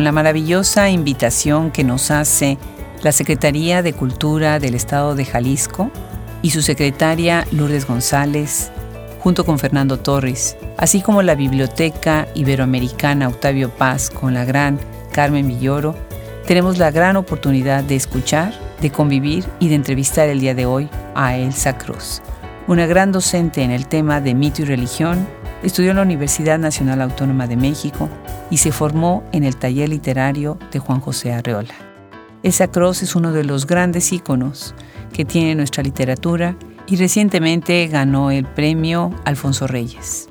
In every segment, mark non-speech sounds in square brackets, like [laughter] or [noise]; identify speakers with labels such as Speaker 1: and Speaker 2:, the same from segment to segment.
Speaker 1: con la maravillosa invitación que nos hace la Secretaría de Cultura del Estado de Jalisco y su secretaria Lourdes González, junto con Fernando Torres, así como la Biblioteca Iberoamericana Octavio Paz con la gran Carmen Villoro, tenemos la gran oportunidad de escuchar, de convivir y de entrevistar el día de hoy a Elsa Cruz, una gran docente en el tema de mito y religión, estudió en la Universidad Nacional Autónoma de México y se formó en el taller literario de Juan José Arreola. Elsa Cruz es uno de los grandes íconos que tiene nuestra literatura y recientemente ganó el premio Alfonso Reyes.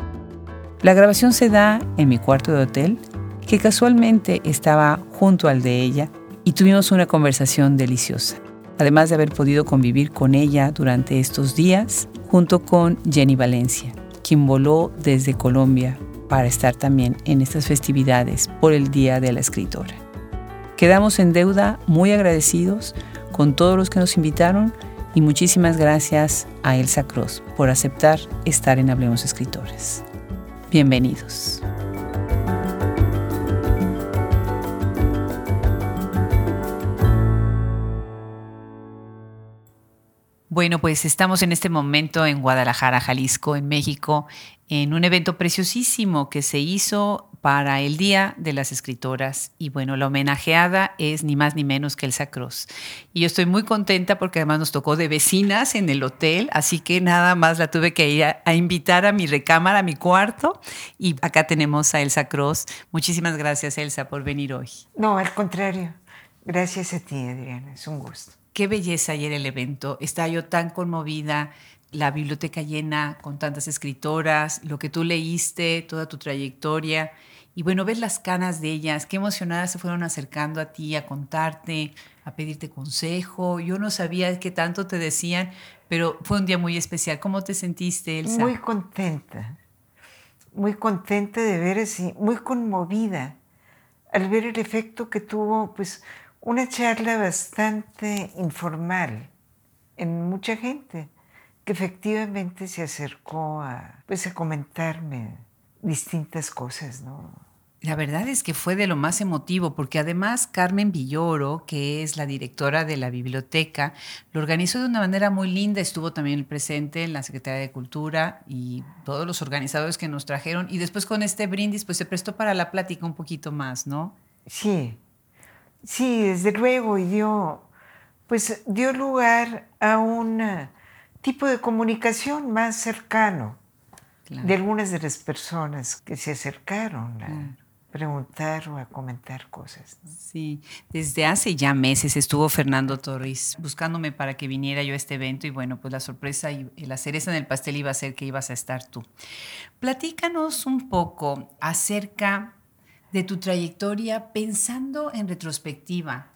Speaker 1: La grabación se da en mi cuarto de hotel, que casualmente estaba junto al de ella, y tuvimos una conversación deliciosa, además de haber podido convivir con ella durante estos días, junto con Jenny Valencia, quien voló desde Colombia para estar también en estas festividades por el Día de la Escritora. Quedamos en deuda muy agradecidos con todos los que nos invitaron y muchísimas gracias a Elsa Cruz por aceptar estar en Hablemos Escritores. Bienvenidos. Bueno, pues estamos en este momento en Guadalajara, Jalisco, en México, en un evento preciosísimo que se hizo para el Día de las Escritoras. Y bueno, la homenajeada es ni más ni menos que Elsa Cruz. Y yo estoy muy contenta porque además nos tocó de vecinas en el hotel, así que nada más la tuve que ir a, invitar a mi recámara, a mi cuarto. Y acá tenemos a Elsa Cruz. Muchísimas gracias, Elsa, por venir hoy.
Speaker 2: No, al contrario. Gracias a ti, Adriana. Es un gusto.
Speaker 1: Qué belleza ayer el evento. Estaba yo tan conmovida, la biblioteca llena con tantas escritoras, lo que tú leíste, toda tu trayectoria. Y bueno, ves las canas de ellas, qué emocionadas se fueron acercando a ti, a contarte, a pedirte consejo. Yo no sabía qué tanto te decían, pero fue un día muy especial. ¿Cómo te sentiste, Elsa?
Speaker 2: Muy contenta, muy contenta de ver así, muy conmovida al ver el efecto que tuvo, pues, una charla bastante informal en mucha gente que efectivamente se acercó a, pues, a comentarme distintas cosas, ¿no?
Speaker 1: La verdad es que fue de lo más emotivo, porque además Carmen Villoro, que es la directora de la biblioteca, lo organizó de una manera muy linda, estuvo también presente en la Secretaría de Cultura y todos los organizadores que nos trajeron, y después con este brindis, pues se prestó para la plática un poquito más, ¿no?
Speaker 2: Sí, Sí, desde luego, y dio, pues dio lugar a un tipo de comunicación más cercano de algunas de las personas que se acercaron a preguntar o a comentar cosas.
Speaker 1: Sí, desde hace ya meses estuvo Fernando Torres buscándome para que viniera yo a este evento y bueno, pues la sorpresa y la cereza en el pastel iba a ser que ibas a estar tú. Platícanos un poco acerca de tu trayectoria pensando en retrospectiva.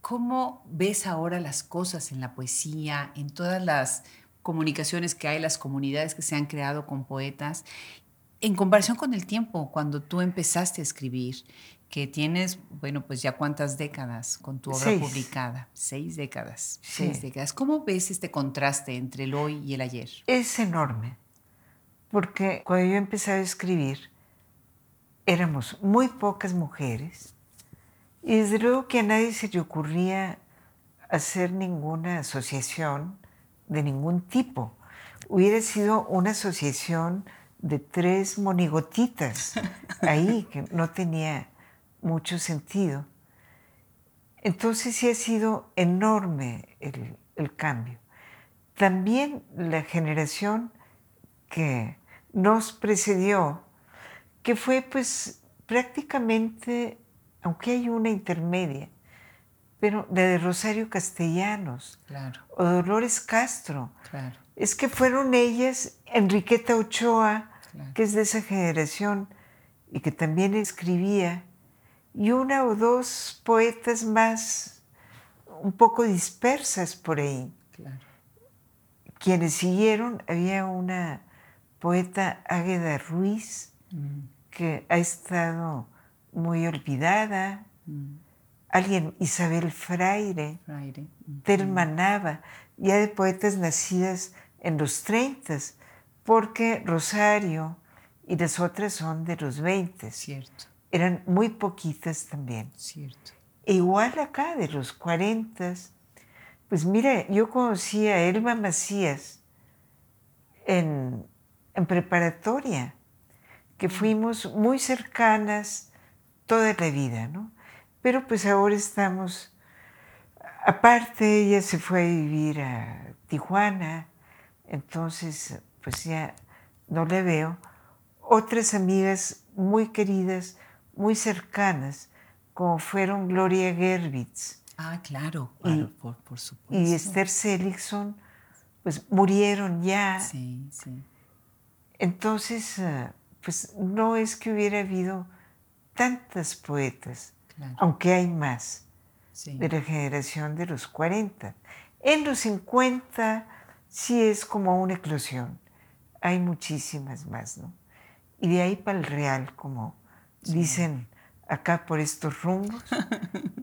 Speaker 1: ¿Cómo ves ahora las cosas en la poesía, en todas las comunicaciones que hay, las comunidades que se han creado con poetas, en comparación con el tiempo, cuando tú empezaste a escribir, que tienes, bueno, pues ya cuántas décadas con tu obra publicada, seis décadas, seis décadas. ¿Cómo ves este contraste entre el hoy y el ayer?
Speaker 2: Es enorme, porque cuando yo empecé a escribir, éramos muy pocas mujeres y desde luego que a nadie se le ocurría hacer ninguna asociación de ningún tipo. Hubiera sido una asociación de tres monigotitas [laughs] ahí, que no tenía mucho sentido. Entonces sí ha sido enorme el, el cambio. También la generación que nos precedió que fue pues prácticamente, aunque hay una intermedia, pero la de Rosario Castellanos o Dolores Castro. Es que fueron ellas, Enriqueta Ochoa, que es de esa generación y que también escribía, y una o dos poetas más un poco dispersas por ahí. Quienes siguieron, había una poeta Águeda Ruiz, mm que ha estado muy olvidada. Mm. Alguien, Isabel Fraire, Fraire. Telma ya de poetas nacidas en los 30, porque Rosario y las otras son de los 20.
Speaker 1: Cierto.
Speaker 2: eran muy poquitas también.
Speaker 1: Cierto.
Speaker 2: E igual acá, de los 40, pues mira, yo conocí a Elba Macías en, en preparatoria, que fuimos muy cercanas toda la vida, ¿no? Pero pues ahora estamos, aparte ella se fue a vivir a Tijuana, entonces pues ya no le veo. Otras amigas muy queridas, muy cercanas, como fueron Gloria Gerbitz.
Speaker 1: Ah, claro, claro por, por, supuesto.
Speaker 2: Y Esther Seligson, pues murieron ya.
Speaker 1: Sí, sí.
Speaker 2: Entonces, uh, pues no es que hubiera habido tantas poetas,
Speaker 1: Claro.
Speaker 2: aunque hay más,
Speaker 1: Sí.
Speaker 2: de la generación de los 40. En los 50 sí es como una eclosión. Hay muchísimas más, ¿no? Y de ahí para el real, como dicen acá por estos rumbos,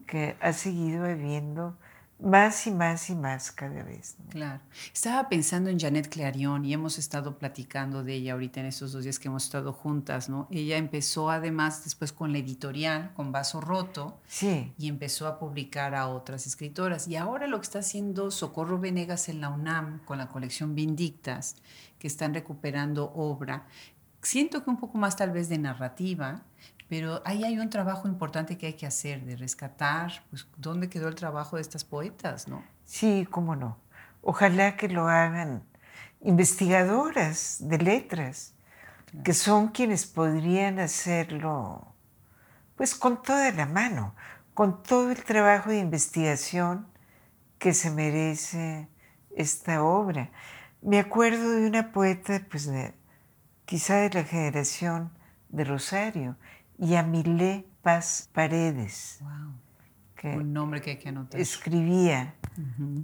Speaker 2: que ha seguido habiendo más y más y más cada vez. ¿no?
Speaker 1: Claro. Estaba pensando en Janet Clarion y hemos estado platicando de ella ahorita en estos dos días que hemos estado juntas, ¿no? Ella empezó además después con la editorial, con Vaso Roto,
Speaker 2: Sí,
Speaker 1: y empezó a publicar a otras escritoras. Y ahora lo que está haciendo Socorro Venegas en la UNAM con la colección Vindictas, que están recuperando obra, siento que un poco más tal vez de narrativa, pero ahí hay un trabajo importante que hay que hacer, de rescatar, pues, dónde quedó el trabajo de estas poetas, ¿no?
Speaker 2: sí, cómo no. Ojalá que lo hagan investigadoras de letras, que son quienes podrían hacerlo, pues con toda la mano, con todo el trabajo de investigación que se merece esta obra. Me acuerdo de una poeta, pues de, quizá de la generación de Rosario, Yamilé Paz Paredes,
Speaker 1: Wow.
Speaker 2: que
Speaker 1: Un nombre que hay que anotar.
Speaker 2: escribía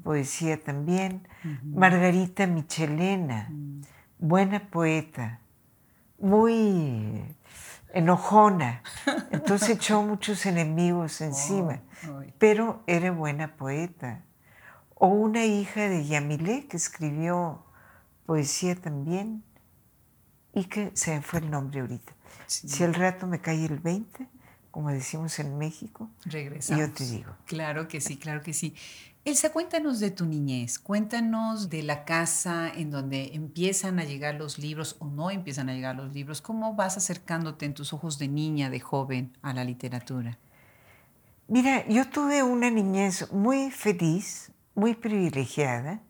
Speaker 2: poesía también. Margarita Michelena,
Speaker 1: Mm.
Speaker 2: buena poeta, muy enojona, entonces echó [laughs] muchos enemigos encima,
Speaker 1: Oh,
Speaker 2: pero era buena poeta. O una hija de Yamilé que escribió poesía también y que se fue el nombre ahorita.
Speaker 1: Sí.
Speaker 2: Si al rato me cae el 20, como decimos en México,
Speaker 1: Regresamos.
Speaker 2: yo te digo.
Speaker 1: Claro que sí, claro que sí. Elsa, cuéntanos de tu niñez, cuéntanos de la casa en donde empiezan a llegar los libros o no empiezan a llegar los libros. ¿Cómo vas acercándote en tus ojos de niña, de joven, a la literatura?
Speaker 2: Mira, yo tuve una niñez muy feliz, muy privilegiada.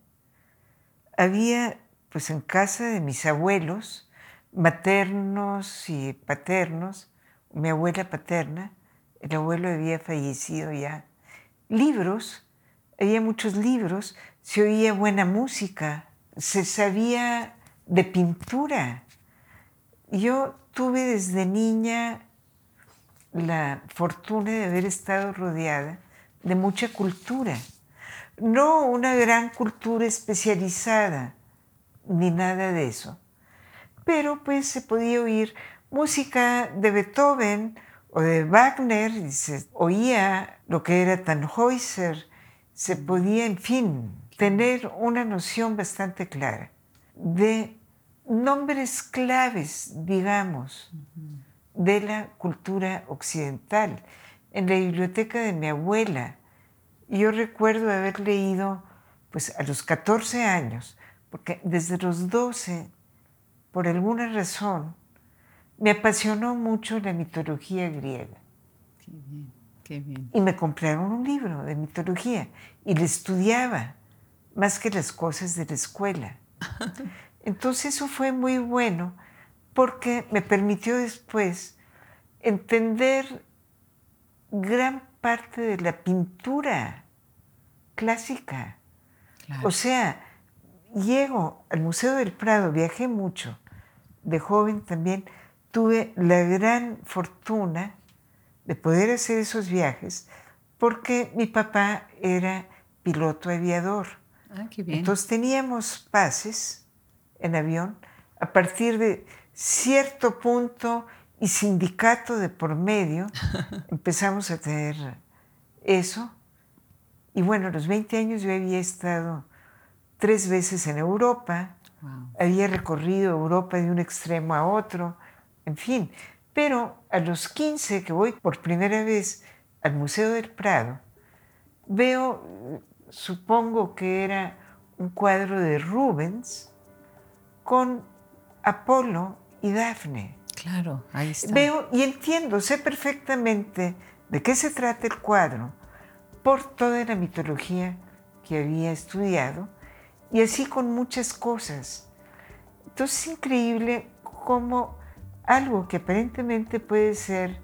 Speaker 2: Había, pues en casa de mis abuelos, maternos y paternos, mi abuela paterna, el abuelo había fallecido ya, libros, había muchos libros, se oía buena música, se sabía de pintura. Yo tuve desde niña la fortuna de haber estado rodeada de mucha cultura. No una gran cultura especializada, ni nada de eso. Pero pues se podía oír música de Beethoven o de Wagner, y se oía lo que era Tannhäuser, se podía, en fin, tener una noción bastante clara de nombres claves, digamos, de la cultura occidental. En la biblioteca de mi abuela, yo recuerdo haber leído, pues a los 14 años, porque desde los 12, por alguna razón, me apasionó mucho la mitología griega.
Speaker 1: Qué bien, qué bien.
Speaker 2: Y me compraron un libro de mitología y le estudiaba más que las cosas de la escuela. [laughs] Entonces eso fue muy bueno porque me permitió después entender gran parte de la pintura clásica.
Speaker 1: Claro.
Speaker 2: O sea, llego al Museo del Prado, viajé mucho, de joven también, tuve la gran fortuna de poder hacer esos viajes porque mi papá era piloto aviador.
Speaker 1: ah, qué bien.
Speaker 2: Entonces teníamos pases en avión a partir de cierto punto y sindicato de por medio, [laughs] empezamos a tener eso. Y bueno, a los 20 años yo había estado tres veces en Europa,
Speaker 1: Wow.
Speaker 2: había recorrido Europa de un extremo a otro, en fin, Pero a los 15 que voy por primera vez al Museo del Prado, veo, supongo que era un cuadro de Rubens con Apolo y Dafne.
Speaker 1: Claro, ahí está.
Speaker 2: Veo y entiendo, sé perfectamente de qué se trata el cuadro por toda la mitología que había estudiado y así con muchas cosas. Entonces es increíble cómo algo que aparentemente puede ser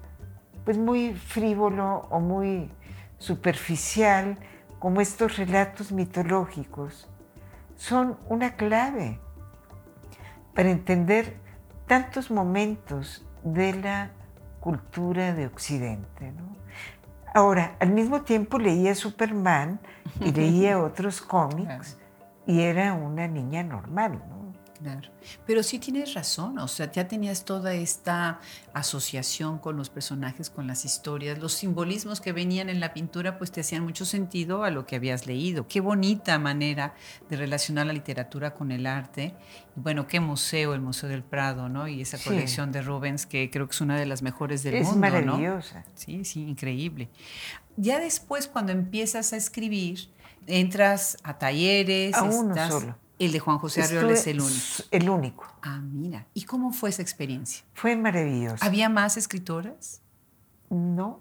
Speaker 2: pues muy frívolo o muy superficial, como estos relatos mitológicos, son una clave para entender tantos momentos de la cultura de Occidente. Ahora, al mismo tiempo leía Superman y leía [laughs] otros cómics y era una niña normal. ¿no?
Speaker 1: Claro, pero sí tienes razón, o sea, ya tenías toda esta asociación con los personajes, con las historias, los simbolismos que venían en la pintura, pues te hacían mucho sentido a lo que habías leído. Qué bonita manera de relacionar la literatura con el arte. Bueno, qué museo, el Museo del Prado, ¿no? Y esa colección de Rubens, que creo que es una de las mejores del mundo.
Speaker 2: Es maravillosa.
Speaker 1: Sí, sí, increíble. Ya después, cuando empiezas a escribir, entras a talleres.
Speaker 2: A uno solo
Speaker 1: el de Juan José Arriola es el único.
Speaker 2: El único.
Speaker 1: Ah, mira. ¿Y cómo fue esa experiencia?
Speaker 2: Fue maravilloso.
Speaker 1: ¿Había más escritoras?
Speaker 2: No.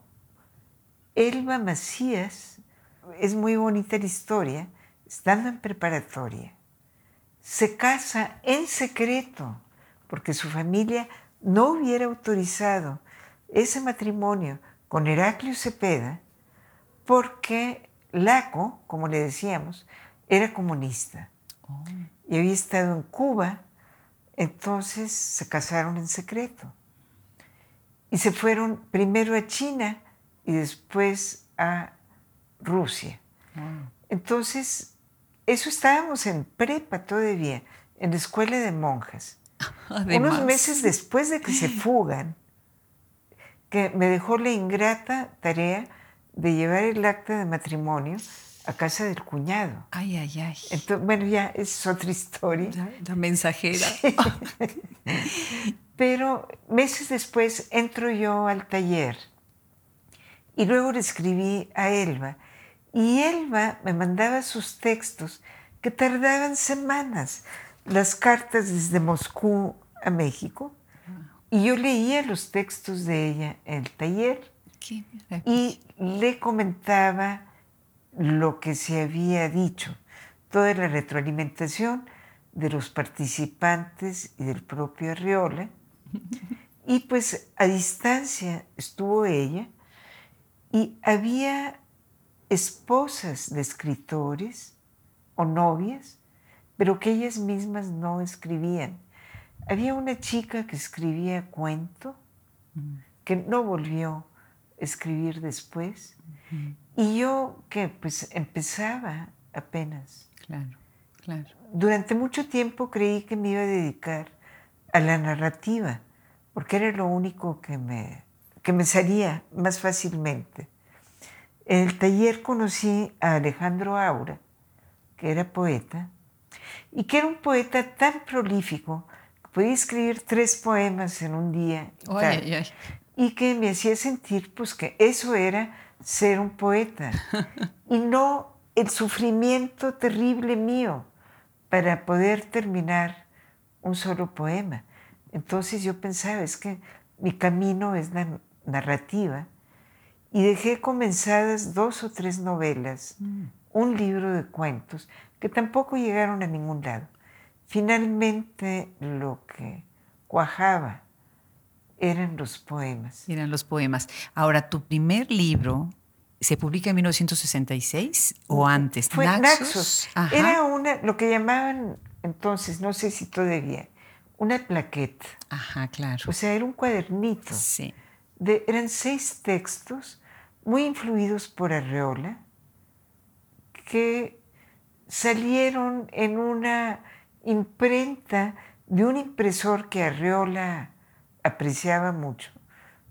Speaker 2: Elba Macías, es muy bonita la historia, estando en preparatoria, se casa en secreto, porque su familia no hubiera autorizado ese matrimonio con Heraclio Cepeda, porque Laco, como le decíamos, era comunista y había estado en Cuba, entonces se casaron en secreto. Y se fueron primero a China y después a Rusia. Entonces, eso estábamos en prepa todavía, en la escuela de monjas. [laughs] Unos meses después de que se fugan, que me dejó la ingrata tarea de llevar el acta de matrimonio a casa del cuñado.
Speaker 1: Ay, ay, ay.
Speaker 2: Entonces, bueno, ya es otra historia.
Speaker 1: La, mensajera.
Speaker 2: Pero meses después entro yo al taller y luego le escribí a Elba y Elba me mandaba sus textos que tardaban semanas, las cartas desde Moscú a México y yo leía los textos de ella en el taller y le comentaba lo que se había dicho, toda la retroalimentación de los participantes y del propio Arriola. [laughs] Y pues a distancia estuvo ella y había esposas de escritores o novias, pero que ellas mismas no escribían. Había una chica que escribía cuento, mm. que no volvió escribir después, y yo que pues empezaba apenas.
Speaker 1: Claro, claro.
Speaker 2: Durante mucho tiempo creí que me iba a dedicar a la narrativa, porque era lo único que me, que me salía más fácilmente. En el taller conocí a Alejandro Aura, que era poeta, y que era un poeta tan prolífico que podía escribir tres poemas en un día. Y que me hacía sentir pues que eso era ser un poeta [laughs] y no el sufrimiento terrible mío para poder terminar un solo poema. Entonces yo pensaba, es que mi camino es la narrativa y dejé comenzadas dos o tres novelas, mm. un libro de cuentos que tampoco llegaron a ningún lado. Finalmente lo que cuajaba eran los poemas.
Speaker 1: Eran los poemas. Ahora, tu primer libro se publica en 1966 o antes.
Speaker 2: Fue Naxos. Era una, lo que llamaban entonces, no sé si todavía, una plaqueta.
Speaker 1: Ajá, claro.
Speaker 2: O sea, era un cuadernito.
Speaker 1: Sí.
Speaker 2: De, eran seis textos muy influidos por Arreola que salieron en una imprenta de un impresor que Arreola apreciaba mucho,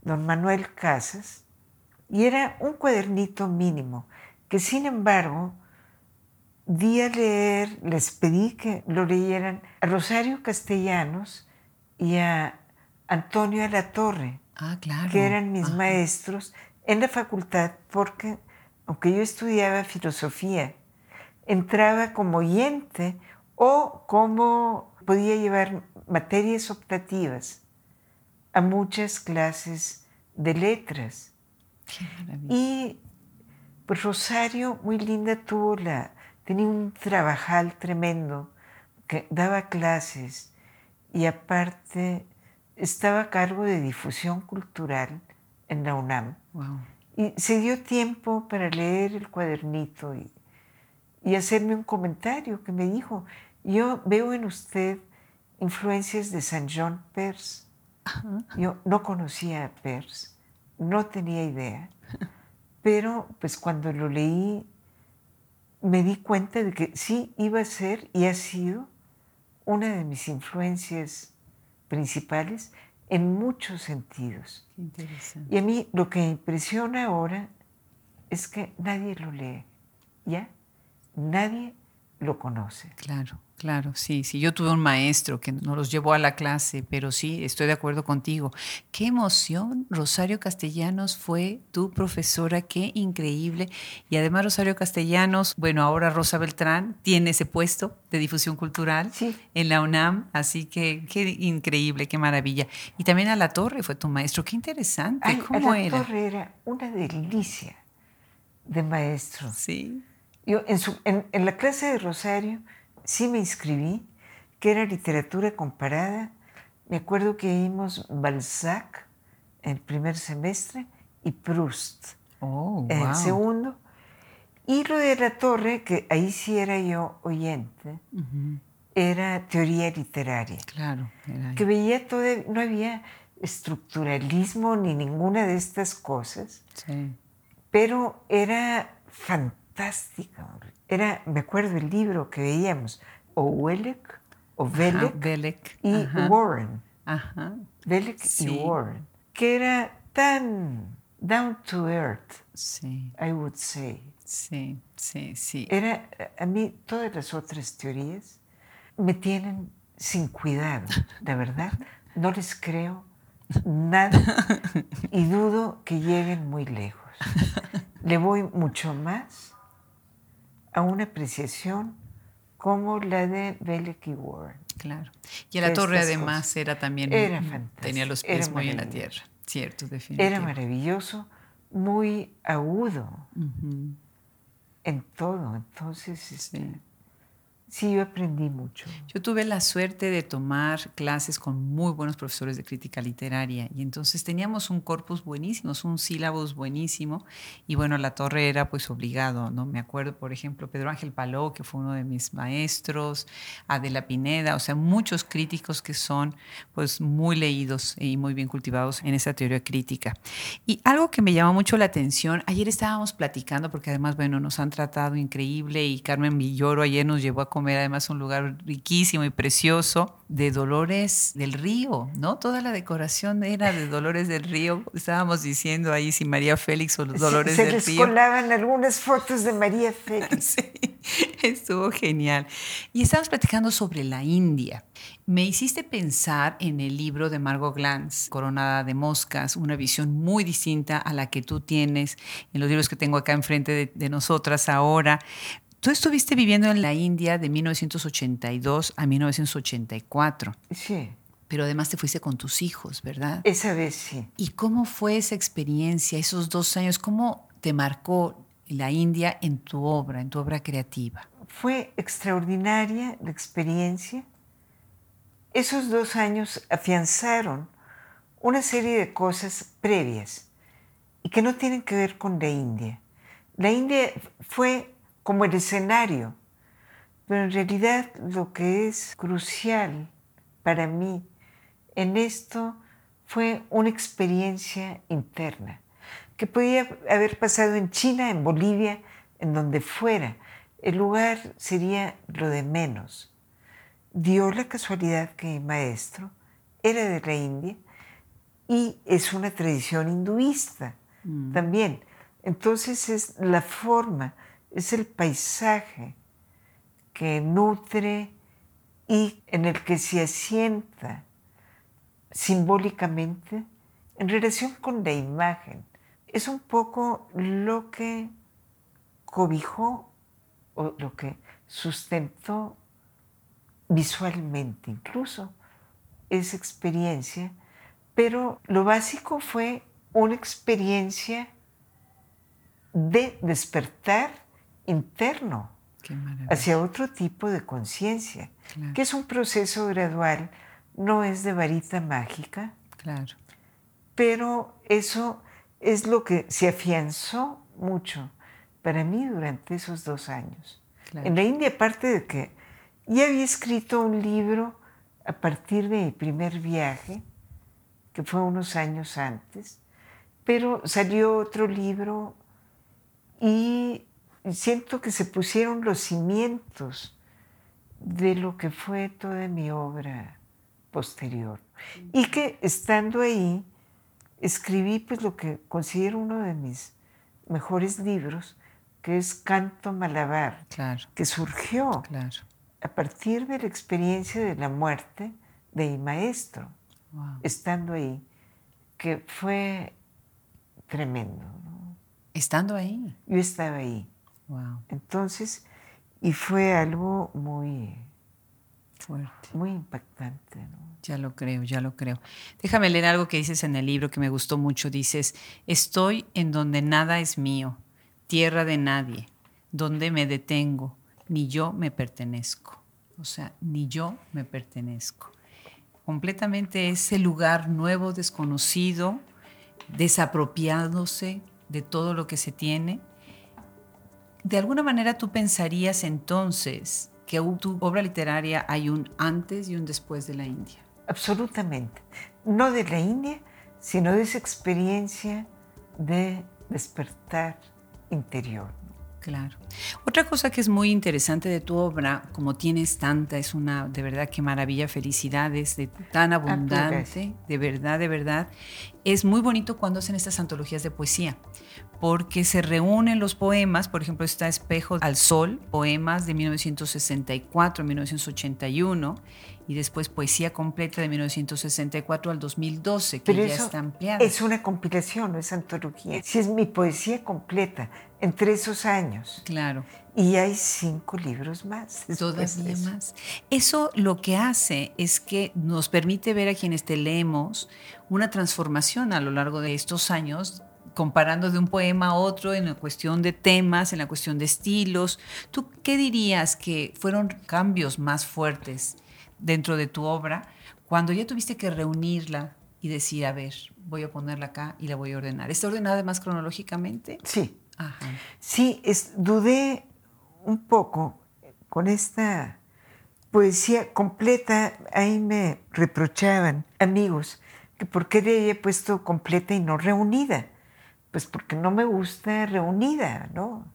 Speaker 2: don Manuel Casas, y era un cuadernito mínimo, que sin embargo di a leer, les pedí que lo leyeran a Rosario Castellanos y a Antonio Alatorre,
Speaker 1: ah, claro.
Speaker 2: que eran mis maestros en la facultad, porque aunque yo estudiaba filosofía, entraba como oyente o como podía llevar materias optativas a muchas clases de letras. y pues Rosario, muy linda, tuvo la, tenía un trabajal tremendo, que daba clases y aparte estaba a cargo de difusión cultural en la UNAM. Y se dio tiempo para leer el cuadernito y, y hacerme un comentario que me dijo, yo veo en usted influencias de San John Yo no conocía a Peirce, no tenía idea, [laughs] pero pues cuando lo leí me di cuenta de que sí iba a ser y ha sido una de mis influencias principales en muchos sentidos. Y a mí lo que me impresiona ahora es que nadie lo lee, ¿ya? Nadie lo conoce.
Speaker 1: Claro. Claro, sí, sí. Yo tuve un maestro que nos los llevó a la clase, pero sí, estoy de acuerdo contigo. Qué emoción. Rosario Castellanos fue tu profesora, qué increíble. Y además Rosario Castellanos, bueno, ahora Rosa Beltrán tiene ese puesto de difusión cultural en la UNAM, así que qué increíble, qué maravilla. Y también a La Torre fue tu maestro, qué interesante. ¿Cómo
Speaker 2: la
Speaker 1: era?
Speaker 2: Torre era una delicia de maestro.
Speaker 1: Sí.
Speaker 2: Yo en, su, en la clase de Rosario sí me inscribí, que era literatura comparada. Me acuerdo que vimos Balzac en el primer semestre y Proust
Speaker 1: oh,
Speaker 2: en el segundo. Y lo de la torre, que ahí sí era yo oyente, era teoría literaria.
Speaker 1: Claro.
Speaker 2: que veía todo, no había estructuralismo ni ninguna de estas cosas,
Speaker 1: sí.
Speaker 2: pero era fantástica. Era, me acuerdo el libro que veíamos, o Welleck, o Velek, y Warren.
Speaker 1: Ajá.
Speaker 2: y Warren, que era tan down to earth,
Speaker 1: sí.
Speaker 2: I would say.
Speaker 1: Sí, sí, sí.
Speaker 2: Era, a mí, todas las otras teorías me tienen sin cuidado, de verdad. No les creo nada y dudo que lleguen muy lejos. Le voy mucho más a una apreciación como la de y Warren.
Speaker 1: Claro. Y la torre además era también...
Speaker 2: Era fantástico.
Speaker 1: Tenía los pies muy en la tierra. Cierto, definitivamente.
Speaker 2: Era maravilloso, muy agudo en todo. Entonces, este, Sí, yo aprendí mucho.
Speaker 1: Yo tuve la suerte de tomar clases con muy buenos profesores de crítica literaria y entonces teníamos un corpus buenísimo, un sílabus buenísimo y bueno, la torre era pues obligado, ¿no? Me acuerdo, por ejemplo, Pedro Ángel Paló, que fue uno de mis maestros, Adela Pineda, o sea, muchos críticos que son pues muy leídos y muy bien cultivados en esa teoría crítica. Y algo que me llamó mucho la atención, ayer estábamos platicando porque además, bueno, nos han tratado increíble y Carmen Villoro ayer nos llevó a comer además un lugar riquísimo y precioso de Dolores del Río, ¿no? Toda la decoración era de Dolores del Río. Estábamos diciendo ahí si María Félix o los Dolores del Río.
Speaker 2: Se les colaban algunas fotos de María Félix. [laughs]
Speaker 1: sí, estuvo genial. Y estábamos platicando sobre la India. Me hiciste pensar en el libro de Margot Glantz, Coronada de Moscas, una visión muy distinta a la que tú tienes en los libros que tengo acá enfrente de, de nosotras ahora. Tú estuviste viviendo en la India de 1982 a 1984.
Speaker 2: Sí.
Speaker 1: Pero además te fuiste con tus hijos, ¿verdad?
Speaker 2: Esa vez sí.
Speaker 1: ¿Y cómo fue esa experiencia, esos dos años? ¿Cómo te marcó la India en tu obra, en tu obra creativa?
Speaker 2: Fue extraordinaria la experiencia. Esos dos años afianzaron una serie de cosas previas y que no tienen que ver con la India. La India fue como el escenario. Pero en realidad lo que es crucial para mí en esto fue una experiencia interna, que podía haber pasado en China, en Bolivia, en donde fuera. El lugar sería lo de menos. Dio la casualidad que mi maestro era de la India y es una tradición hinduista mm. también. Entonces es la forma es el paisaje que nutre y en el que se asienta simbólicamente en relación con la imagen. Es un poco lo que cobijó o lo que sustentó visualmente incluso esa experiencia, pero lo básico fue una experiencia de despertar interno hacia otro tipo de conciencia, que es un proceso gradual, no es de varita mágica.
Speaker 1: Claro.
Speaker 2: Pero eso es lo que se afianzó mucho para mí durante esos dos años. En la India, aparte de que ya había escrito un libro a partir de mi primer viaje, que fue unos años antes, pero salió otro libro y siento que se pusieron los cimientos de lo que fue toda mi obra posterior. Y que estando ahí, escribí pues lo que considero uno de mis mejores libros, que es Canto Malabar, que surgió a partir de la experiencia de la muerte de mi maestro, estando ahí, que fue tremendo.
Speaker 1: Estando ahí.
Speaker 2: Yo estaba ahí. Entonces, y fue algo muy
Speaker 1: fuerte.
Speaker 2: Muy impactante.
Speaker 1: Ya lo creo, ya lo creo. Déjame leer algo que dices en el libro que me gustó mucho. Dices, estoy en donde nada es mío, tierra de nadie, donde me detengo, ni yo me pertenezco. O sea, ni yo me pertenezco. Completamente ese lugar nuevo, desconocido, desapropiándose de todo lo que se tiene de alguna manera tú pensarías entonces que tu obra literaria hay un antes y un después de la India.
Speaker 2: Absolutamente. No de la India, sino de esa experiencia de despertar interior.
Speaker 1: Claro. Otra cosa que es muy interesante de tu obra, como tienes tanta, es una, de verdad, qué maravilla, felicidades, de tan ah, abundante, de verdad, de verdad. Es muy bonito cuando hacen estas antologías de poesía, porque se reúnen los poemas, por ejemplo, está Espejo al Sol, poemas de 1964, 1981, y después Poesía Completa de 1964 al 2012, que ya está ampliada.
Speaker 2: Es una compilación, no es antología. Si es mi poesía completa, entre esos años.
Speaker 1: Claro.
Speaker 2: Y hay cinco libros más.
Speaker 1: Todavía más. Eso lo que hace es que nos permite ver a quienes te leemos una transformación a lo largo de estos años comparando de un poema a otro en la cuestión de temas, en la cuestión de estilos. ¿Tú qué dirías que fueron cambios más fuertes dentro de tu obra cuando ya tuviste que reunirla y decir, a ver, voy a ponerla acá y la voy a ordenar? ¿Está ordenada además cronológicamente?
Speaker 2: Sí. Sí, es, dudé un poco con esta poesía completa. Ahí me reprochaban amigos que por qué le había puesto completa y no reunida pues porque no me gusta reunida, ¿no?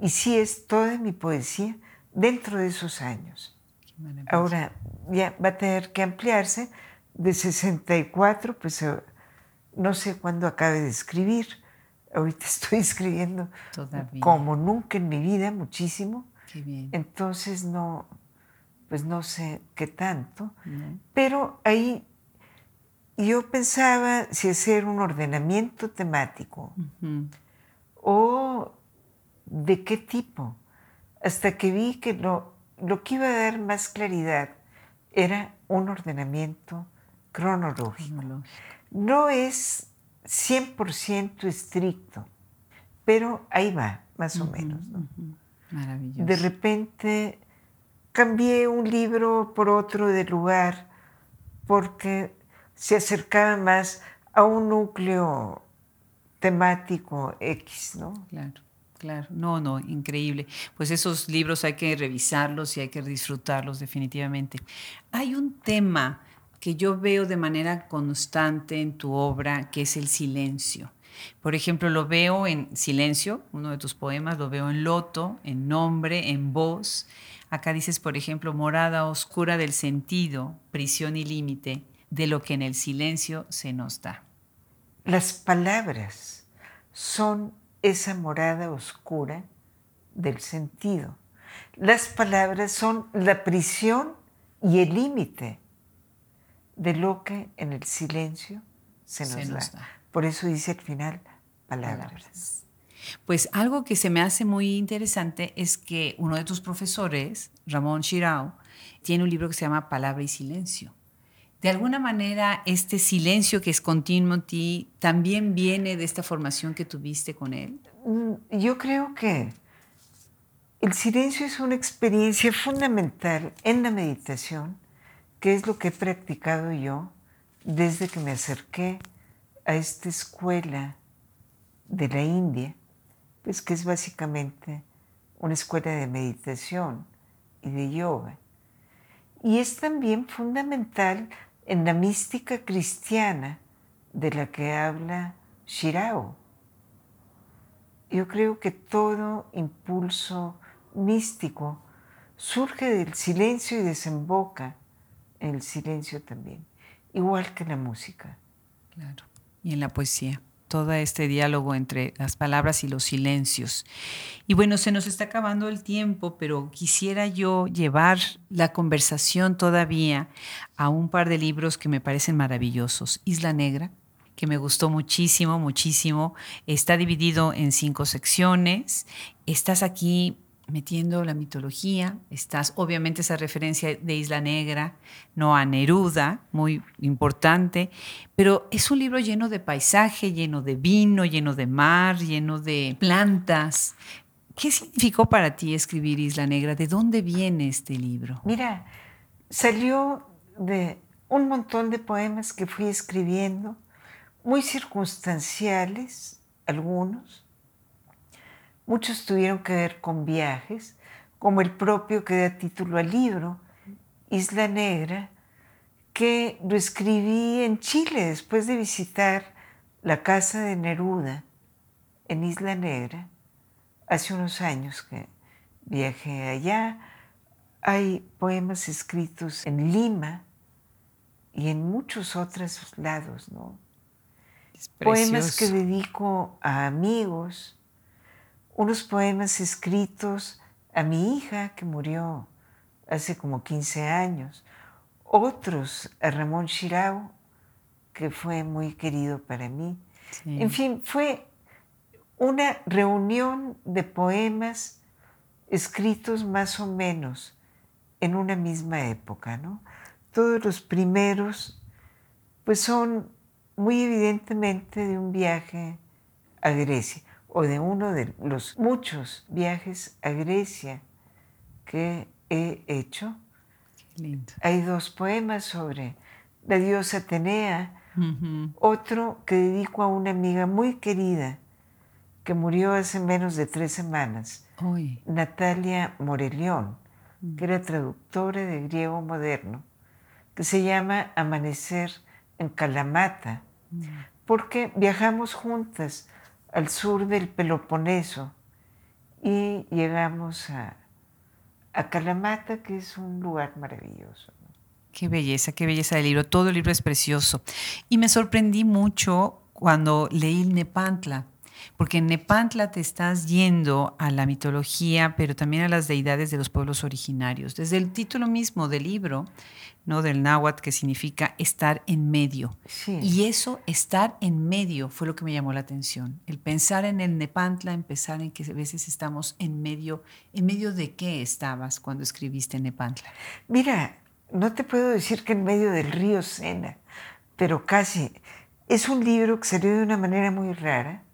Speaker 2: Y sí es toda mi poesía dentro de esos años. Ahora ya va a tener que ampliarse. De 64, pues eh, no sé cuándo acabe de escribir. Ahorita [laughs] estoy escribiendo como nunca en mi vida, muchísimo.
Speaker 1: Qué bien.
Speaker 2: Entonces no, pues no sé qué tanto, pero ahí yo pensaba si hacer un ordenamiento temático o de qué tipo, hasta que vi que lo, lo que iba a dar más claridad era un ordenamiento cronológico. No es 100% estricto, pero ahí va, más o menos.
Speaker 1: Maravilloso.
Speaker 2: De repente cambié un libro por otro de lugar porque se acercaba más a un núcleo temático X, ¿no?
Speaker 1: Claro, claro. No, no, increíble. Pues esos libros hay que revisarlos y hay que disfrutarlos definitivamente. Hay un tema que yo veo de manera constante en tu obra, que es el silencio. Por ejemplo, lo veo en Silencio, uno de tus poemas, lo veo en Loto, en Nombre, en Voz. Acá dices, por ejemplo, Morada Oscura del Sentido, Prisión y Límite de lo que en el silencio se nos da.
Speaker 2: Las palabras son esa morada oscura del sentido. Las palabras son la prisión y el límite de lo que en el silencio se nos, da. Por eso dice al final palabras.
Speaker 1: Pues algo que se me hace muy interesante es que uno de tus profesores, Ramón Chirao, tiene un libro que se llama Palabra y Silencio. De alguna manera, este silencio que es continuo en ti también viene de esta formación que tuviste con él.
Speaker 2: Mm, yo creo que el silencio es una experiencia fundamental en la meditación, que es lo que he practicado yo desde que me acerqué a esta escuela de la India, pues que es básicamente una escuela de meditación y de yoga. Y es también fundamental en la mística cristiana de la que habla Shirao. Yo creo que todo impulso místico surge del silencio y desemboca en el silencio también, igual que la música.
Speaker 1: Claro, y en la poesía todo este diálogo entre las palabras y los silencios. Y bueno, se nos está acabando el tiempo, pero quisiera yo llevar la conversación todavía a un par de libros que me parecen maravillosos. Isla Negra, que me gustó muchísimo, muchísimo. Está dividido en cinco secciones. Estás aquí metiendo la mitología, estás obviamente esa referencia de Isla Negra, no a Neruda, muy importante, pero es un libro lleno de paisaje, lleno de vino, lleno de mar, lleno de plantas. ¿Qué significó para ti escribir Isla Negra? ¿De dónde viene este libro?
Speaker 2: Mira, salió de un montón de poemas que fui escribiendo, muy circunstanciales, algunos, Muchos tuvieron que ver con viajes, como el propio que da título al libro, Isla Negra, que lo escribí en Chile después de visitar la casa de Neruda en Isla Negra. Hace unos años que viajé allá. Hay poemas escritos en Lima y en muchos otros lados, ¿no? Poemas que dedico a amigos, unos poemas escritos a mi hija que murió hace como 15 años, otros a Ramón Chirao, que fue muy querido para mí. En fin, fue una reunión de poemas escritos más o menos en una misma época, ¿no? Todos los primeros, pues son muy evidentemente de un viaje a Grecia o de uno de los muchos viajes a Grecia que he hecho. Hay dos poemas sobre la diosa Atenea, otro que dedico a una amiga muy querida que murió hace menos de tres semanas, Natalia Morelión, que era traductora de griego moderno, que se llama Amanecer en Kalamata, porque viajamos juntas al sur del Peloponeso y llegamos a, a Kalamata, que es un lugar maravilloso.
Speaker 1: Qué belleza, qué belleza del libro. Todo el libro es precioso. Y me sorprendí mucho cuando leí el Nepantla, porque en Nepantla te estás yendo a la mitología, pero también a las deidades de los pueblos originarios. Desde el título mismo del libro, ¿no? del náhuatl, que significa estar en medio. Y eso, estar en medio, fue lo que me llamó la atención. El pensar en el Nepantla, empezar en que a veces estamos en medio. ¿En medio de qué estabas cuando escribiste Nepantla?
Speaker 2: Mira, no te puedo decir que en medio del río Sena, pero casi. Es un libro que salió de una manera muy rara.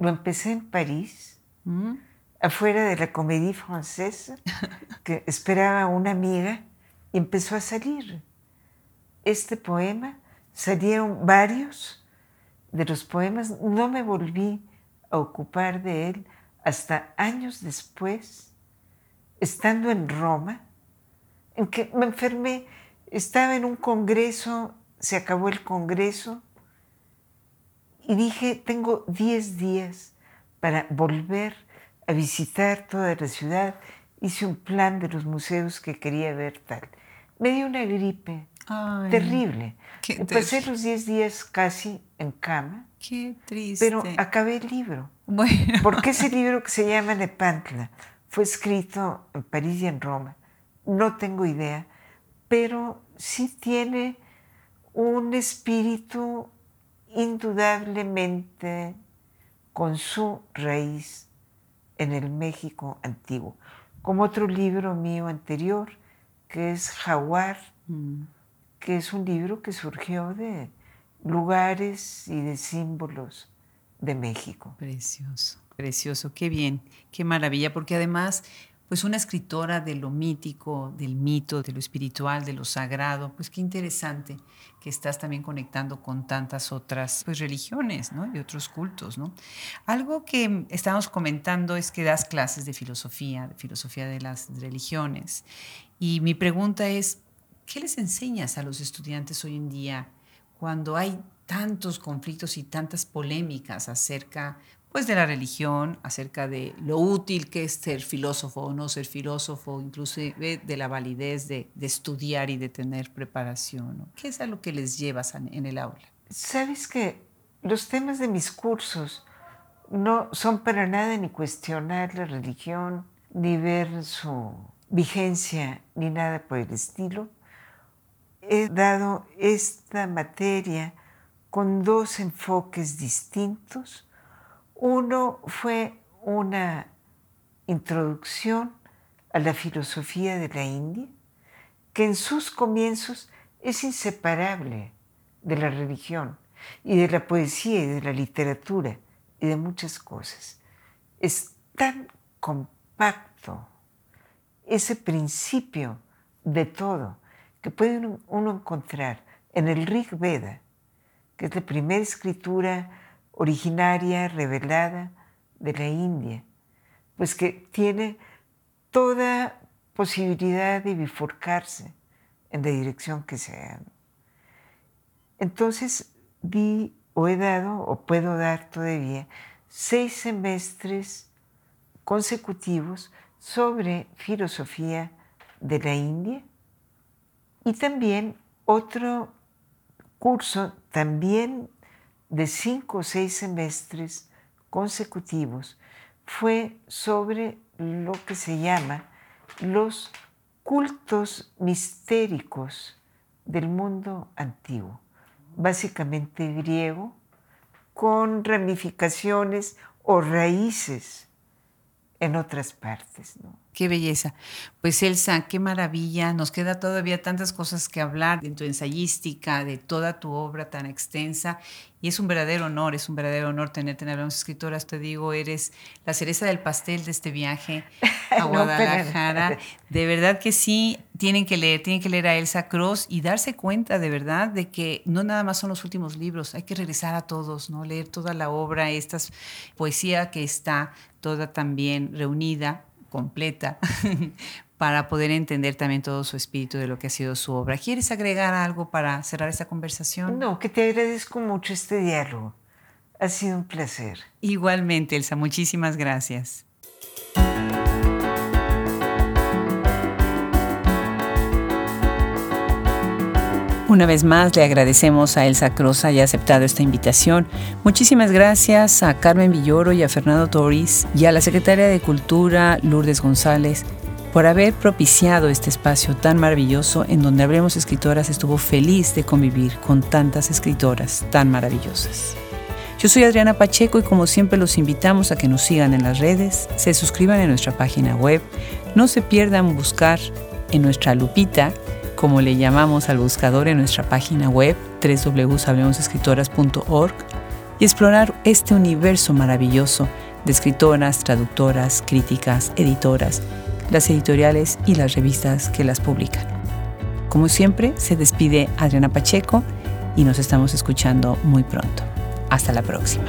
Speaker 2: Lo empecé en París, mm. afuera de la Comédie Française, [laughs] que esperaba una amiga empezó a salir este poema, salieron varios de los poemas, no me volví a ocupar de él hasta años después, estando en Roma, en que me enfermé, estaba en un congreso, se acabó el congreso, y dije, tengo 10 días para volver a visitar toda la ciudad. Hice un plan de los museos que quería ver tal me dio una gripe terrible. Pasé los 10 días casi en cama.
Speaker 1: Qué triste.
Speaker 2: Pero acabé el libro. Porque ese [laughs] libro que se llama Nepantla fue escrito en París y en Roma. No tengo idea, pero sí tiene un espíritu indudablemente con su raíz en el México antiguo, como otro libro mío anterior, que es Jaguar, mm. que es un libro que surgió de lugares y de símbolos de México.
Speaker 1: Precioso, precioso, qué bien, qué maravilla, porque además pues una escritora de lo mítico, del mito, de lo espiritual, de lo sagrado, pues qué interesante que estás también conectando con tantas otras pues, religiones ¿no? y otros cultos. ¿no? Algo que estábamos comentando es que das clases de filosofía, de filosofía de las religiones. Y mi pregunta es, ¿qué les enseñas a los estudiantes hoy en día cuando hay tantos conflictos y tantas polémicas acerca pues de la religión, acerca de lo útil que es ser filósofo o no ser filósofo, incluso de la validez de, estudiar y de tener preparación. ¿Qué es a lo que les llevas en el aula?
Speaker 2: Sabes que los temas de mis cursos no son para nada ni cuestionar la religión, ni ver su vigencia, ni nada por el estilo. He dado esta materia con dos enfoques distintos uno fue una introducción a la filosofía de la India, que en sus comienzos es inseparable de la religión y de la poesía y de la literatura y de muchas cosas. Es tan compacto ese principio de todo que puede uno encontrar en el Rig Veda, que es la primera escritura originaria, revelada de la India, pues que tiene toda posibilidad de bifurcarse en la dirección que sea. Entonces di o he dado o puedo dar todavía seis semestres consecutivos sobre filosofía de la India y también otro curso también de cinco o seis semestres consecutivos fue sobre lo que se llama los cultos mistéricos del mundo antiguo, básicamente griego, con ramificaciones o raíces en otras partes. ¿no?
Speaker 1: Qué belleza. Pues Elsa, qué maravilla. Nos queda todavía tantas cosas que hablar de tu ensayística, de toda tu obra tan extensa. Y es un verdadero honor, es un verdadero honor tenerte en Hablamos Escritoras. Te digo, eres la cereza del pastel de este viaje [laughs] a Guadalajara. [laughs] de verdad que sí, tienen que leer, tienen que leer a Elsa Cross y darse cuenta de verdad de que no nada más son los últimos libros, hay que regresar a todos, ¿no? Leer toda la obra, esta poesía que está toda también reunida completa [laughs] para poder entender también todo su espíritu de lo que ha sido su obra. ¿Quieres agregar algo para cerrar esta conversación?
Speaker 2: No, que te agradezco mucho este diálogo. Ha sido un placer.
Speaker 1: Igualmente, Elsa, muchísimas gracias. Una vez más le agradecemos a Elsa Cross haya aceptado esta invitación. Muchísimas gracias a Carmen Villoro y a Fernando Toris y a la secretaria de Cultura Lourdes González por haber propiciado este espacio tan maravilloso en donde Hablemos Escritoras estuvo feliz de convivir con tantas escritoras tan maravillosas. Yo soy Adriana Pacheco y como siempre los invitamos a que nos sigan en las redes, se suscriban en nuestra página web, no se pierdan buscar en nuestra lupita como le llamamos al buscador en nuestra página web www.hablemosescritoras.org y explorar este universo maravilloso de escritoras, traductoras, críticas, editoras, las editoriales y las revistas que las publican. Como siempre, se despide Adriana Pacheco y nos estamos escuchando muy pronto. Hasta la próxima.